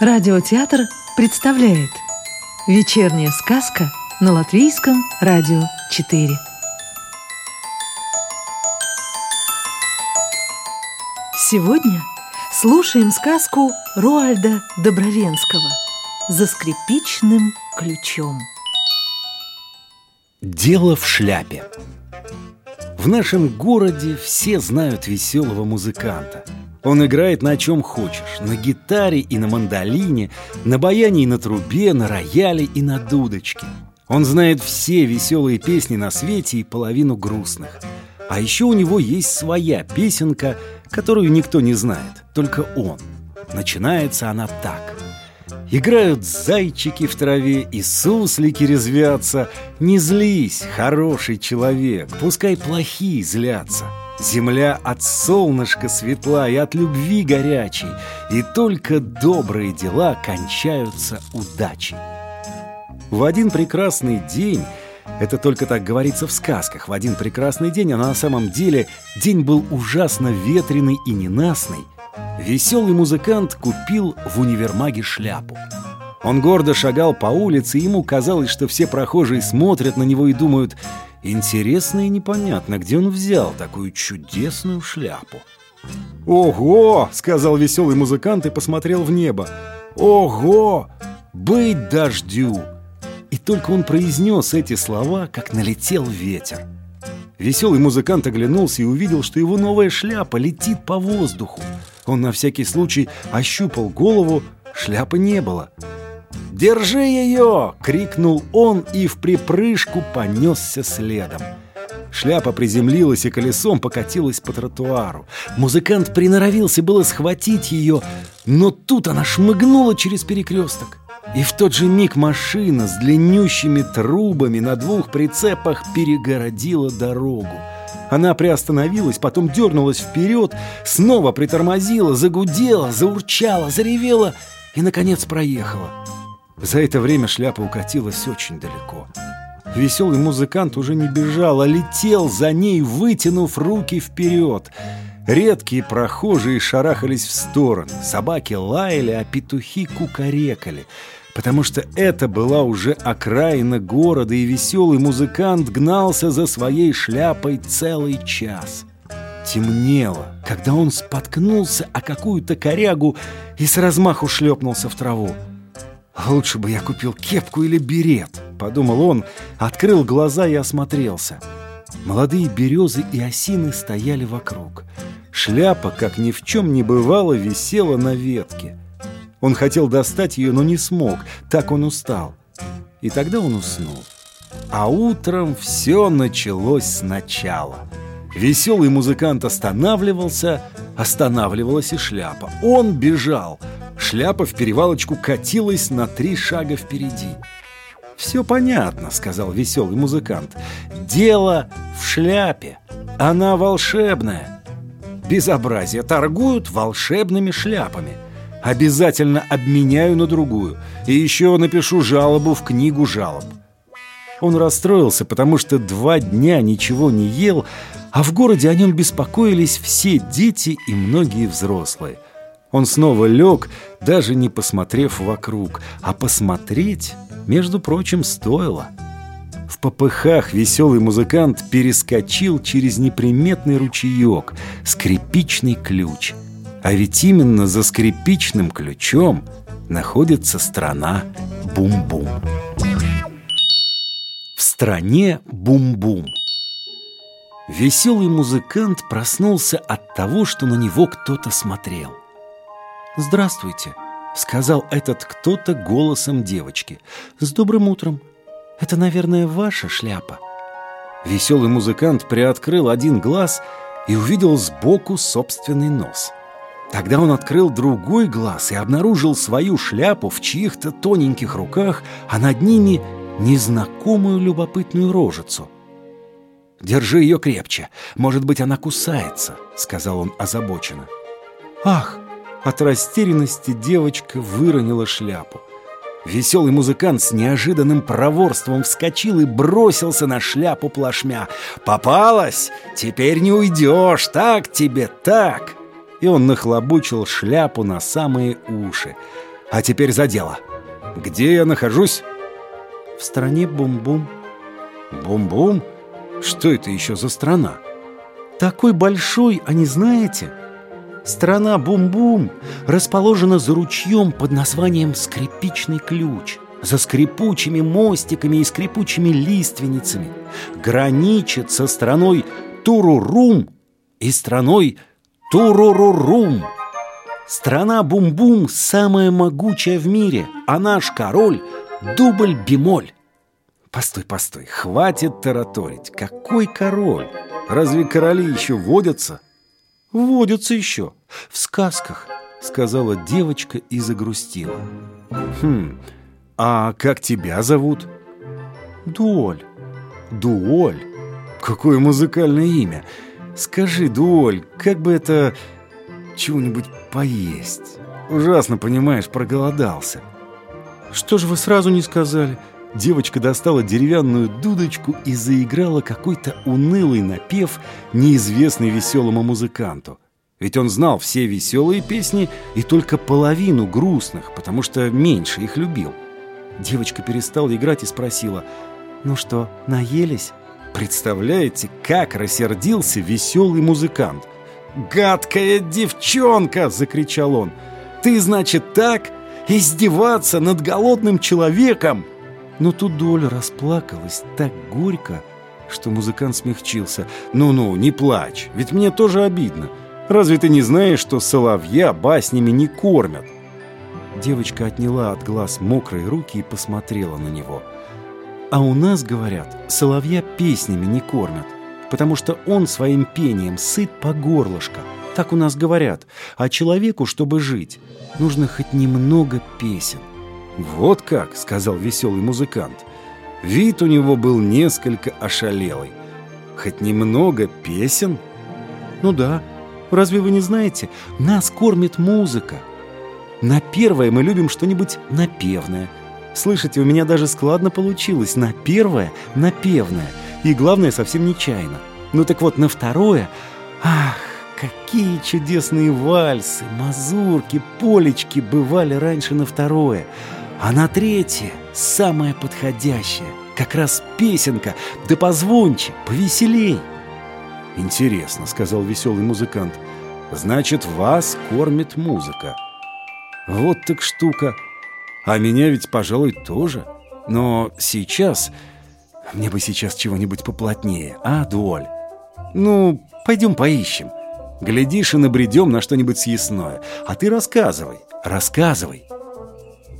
Радиотеатр представляет Вечерняя сказка на Латвийском радио 4 Сегодня слушаем сказку Роальда Добровенского «За скрипичным ключом» Дело в шляпе. В нашем городе все знают веселого музыканта – он играет на чем хочешь. На гитаре и на мандолине На баяне и на трубе, на рояле и на дудочке. Он знает все веселые песни на свете и половину грустных. А еще у него есть своя песенка, которую никто не знает, только он. Начинается она так. Играют зайчики в траве и суслики резвятся. Не злись, хороший человек, пускай плохие злятся Земля от солнышка светла и от любви горячей, и только добрые дела кончаются удачей. В один прекрасный день, это только так говорится в сказках, в один прекрасный день, а на самом деле день был ужасно ветреный и ненастный, веселый музыкант купил в универмаге шляпу. Он гордо шагал по улице, и ему казалось, что все прохожие смотрят на него и думают – Интересно и непонятно, где он взял такую чудесную шляпу. «Ого!» — сказал веселый музыкант и посмотрел в небо. «Ого! Быть дождю!» И только он произнес эти слова, как налетел ветер. Веселый музыкант оглянулся и увидел, что его новая шляпа летит по воздуху. Он на всякий случай ощупал голову, шляпы не было. «Держи ее!» — крикнул он и в припрыжку понесся следом. Шляпа приземлилась и колесом покатилась по тротуару. Музыкант приноровился было схватить ее, но тут она шмыгнула через перекресток. И в тот же миг машина с длиннющими трубами на двух прицепах перегородила дорогу. Она приостановилась, потом дернулась вперед, снова притормозила, загудела, заурчала, заревела и, наконец, проехала. За это время шляпа укатилась очень далеко. Веселый музыкант уже не бежал, а летел за ней, вытянув руки вперед. Редкие прохожие шарахались в стороны, собаки лаяли, а петухи кукарекали, потому что это была уже окраина города, и веселый музыкант гнался за своей шляпой целый час. Темнело, когда он споткнулся о какую-то корягу и с размаху шлепнулся в траву. «Лучше бы я купил кепку или берет», — подумал он, открыл глаза и осмотрелся. Молодые березы и осины стояли вокруг. Шляпа, как ни в чем не бывало, висела на ветке. Он хотел достать ее, но не смог, так он устал. И тогда он уснул. А утром все началось сначала. Веселый музыкант останавливался, останавливалась и шляпа. Он бежал — Шляпа в перевалочку катилась на три шага впереди. «Все понятно», — сказал веселый музыкант. «Дело в шляпе. Она волшебная». Безобразие. Торгуют волшебными шляпами. Обязательно обменяю на другую. И еще напишу жалобу в книгу жалоб. Он расстроился, потому что два дня ничего не ел, а в городе о нем беспокоились все дети и многие взрослые. Он снова лег, даже не посмотрев вокруг, а посмотреть, между прочим, стоило. В попыхах веселый музыкант перескочил через неприметный ручеек, скрипичный ключ. А ведь именно за скрипичным ключом находится страна Бум-Бум. В стране Бум-Бум. Веселый музыкант проснулся от того, что на него кто-то смотрел. «Здравствуйте», — сказал этот кто-то голосом девочки. «С добрым утром. Это, наверное, ваша шляпа». Веселый музыкант приоткрыл один глаз и увидел сбоку собственный нос. Тогда он открыл другой глаз и обнаружил свою шляпу в чьих-то тоненьких руках, а над ними незнакомую любопытную рожицу. «Держи ее крепче, может быть, она кусается», — сказал он озабоченно. «Ах!» От растерянности девочка выронила шляпу. Веселый музыкант с неожиданным проворством вскочил и бросился на шляпу плашмя. «Попалась! Теперь не уйдешь! Так тебе, так!» И он нахлобучил шляпу на самые уши. А теперь за дело. Где я нахожусь? В стране Бум-Бум. Бум-Бум? Что это еще за страна? Такой большой, а не знаете? Страна Бум-Бум расположена за ручьем под названием Скрипичный ключ, за скрипучими мостиками и скрипучими лиственницами, граничит со страной Турурум и страной Турурурум. Страна Бум-Бум самая могучая в мире, а наш король – дубль-бемоль. Постой, постой, хватит тараторить. Какой король? Разве короли еще водятся? Водятся еще, в сказках, сказала девочка и загрустила. Хм, а как тебя зовут? Дуоль. Дуоль? Какое музыкальное имя. Скажи, Дуоль, как бы это чего-нибудь поесть? Ужасно, понимаешь, проголодался. Что же вы сразу не сказали? Девочка достала деревянную дудочку и заиграла какой-то унылый напев, неизвестный веселому музыканту. Ведь он знал все веселые песни и только половину грустных, потому что меньше их любил. Девочка перестала играть и спросила, «Ну что, наелись?» Представляете, как рассердился веселый музыкант. «Гадкая девчонка!» — закричал он. «Ты, значит, так? Издеваться над голодным человеком?» Но тут Доля расплакалась так горько, что музыкант смягчился. «Ну-ну, не плачь, ведь мне тоже обидно. Разве ты не знаешь, что соловья баснями не кормят?» Девочка отняла от глаз мокрые руки и посмотрела на него. «А у нас, говорят, соловья песнями не кормят, потому что он своим пением сыт по горлышко. Так у нас говорят. А человеку, чтобы жить, нужно хоть немного песен». «Вот как», — сказал веселый музыкант. Вид у него был несколько ошалелый. «Хоть немного песен?» «Ну да. Разве вы не знаете? Нас кормит музыка. На первое мы любим что-нибудь напевное. Слышите, у меня даже складно получилось. На первое — напевное. И главное, совсем нечаянно. Ну так вот, на второе... Ах, какие чудесные вальсы, мазурки, полечки бывали раньше на второе. А на третье самое подходящее, как раз песенка, да позвонче, повеселей. «Интересно», — сказал веселый музыкант, — «значит, вас кормит музыка». «Вот так штука. А меня ведь, пожалуй, тоже. Но сейчас... Мне бы сейчас чего-нибудь поплотнее, а, Дуоль? Ну, пойдем поищем. Глядишь и набредем на что-нибудь съестное. А ты рассказывай, рассказывай».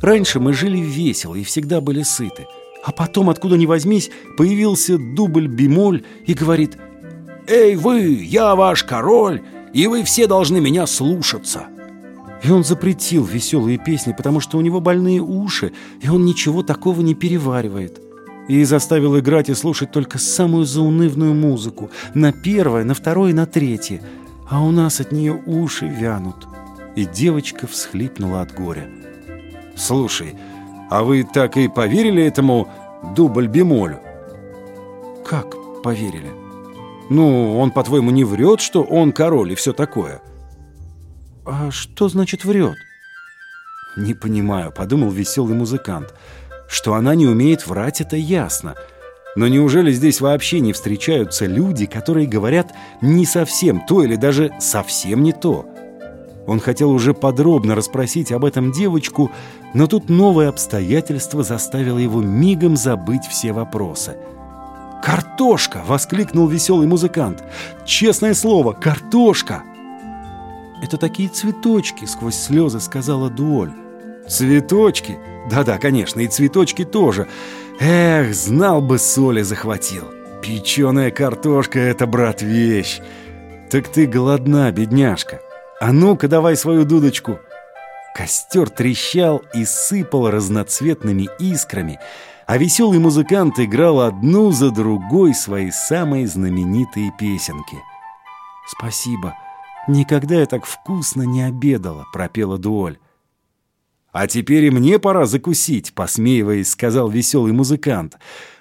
Раньше мы жили весело и всегда были сыты. А потом, откуда ни возьмись, появился дубль-бемоль и говорит «Эй вы, я ваш король, и вы все должны меня слушаться». И он запретил веселые песни, потому что у него больные уши, и он ничего такого не переваривает. И заставил играть и слушать только самую заунывную музыку, на первое, на второе на третье. А у нас от нее уши вянут. И девочка всхлипнула от горя. Слушай, а вы так и поверили этому дубль-бемолю? Как поверили? Ну, он, по-твоему, не врет, что он король и все такое? А что значит врет? Не понимаю, подумал веселый музыкант. Что она не умеет врать, это ясно. Но неужели здесь вообще не встречаются люди, которые говорят не совсем то или даже совсем не то? Он хотел уже подробно расспросить об этом девочку, но тут новое обстоятельство заставило его мигом забыть все вопросы. «Картошка!» — воскликнул веселый музыкант. «Честное слово, картошка!» «Это такие цветочки!» — сквозь слезы сказала Дуоль. «Цветочки? Да-да, конечно, и цветочки тоже. Эх, знал бы, соли захватил. Печеная картошка — это, брат, вещь. Так ты голодна, бедняжка. А ну-ка давай свою дудочку!» Костер трещал и сыпал разноцветными искрами, а веселый музыкант играл одну за другой свои самые знаменитые песенки. «Спасибо, никогда я так вкусно не обедала», — пропела Дуоль. «А теперь и мне пора закусить», — посмеиваясь, сказал веселый музыкант.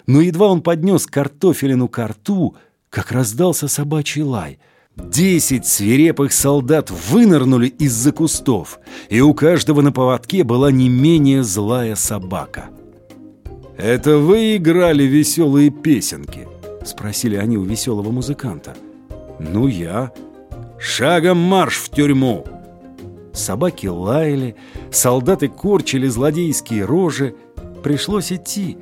Но едва он поднес картофелину ко рту, как раздался собачий лай — Десять свирепых солдат вынырнули из-за кустов, и у каждого на поводке была не менее злая собака. «Это вы играли веселые песенки?» — спросили они у веселого музыканта. «Ну, я. Шагом марш в тюрьму!» Собаки лаяли, солдаты корчили злодейские рожи. Пришлось идти.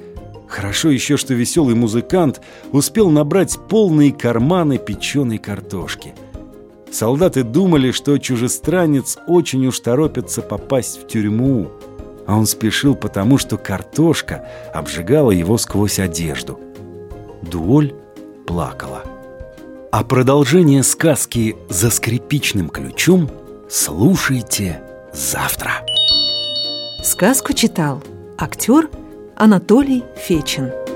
Хорошо еще, что веселый музыкант успел набрать полные карманы печеной картошки. Солдаты думали, что чужестранец очень уж торопится попасть в тюрьму, а он спешил потому, что картошка обжигала его сквозь одежду. Дуоль плакала. А продолжение сказки «За скрипичным ключом» слушайте завтра. Сказку читал актер Анатолий Фечин.